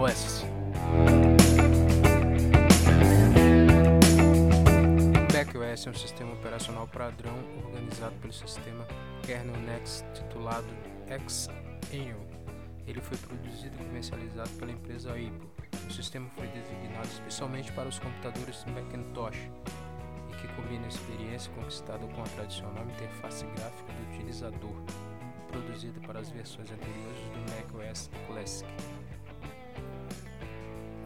negócios. MacOS é um sistema operacional padrão organizado pelo sistema kernel Next titulado Xenio. Ele foi produzido e comercializado pela empresa Apple. O sistema foi designado especialmente para os computadores Macintosh e que combina a experiência conquistada com a tradicional interface gráfica do utilizador, produzida para as versões anteriores do macOS Classic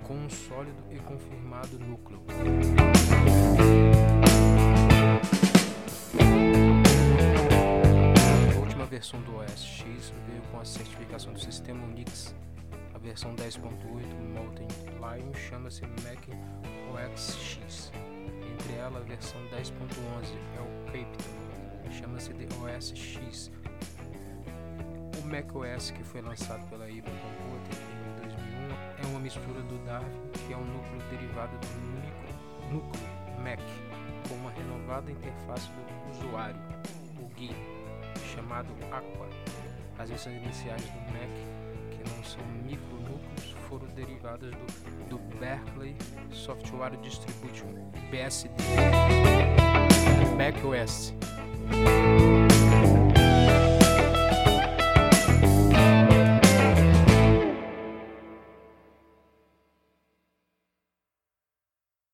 com um sólido e confirmado núcleo. A última versão do OS X veio com a certificação do sistema Unix. A versão 10.8 Molten Lion chama-se Mac OS X. Entre ela, a versão 10.11 é o Captain, chama-se de OS X. O Mac OS que foi lançado pela Apple mistura do Darwin, que é um núcleo derivado do micro, núcleo Mac, com uma renovada interface do usuário, o GUI, chamado Aqua. As versões iniciais do Mac, que não são micronúcleos, foram derivadas do, do Berkeley Software Distribution, BSD. Mac OS.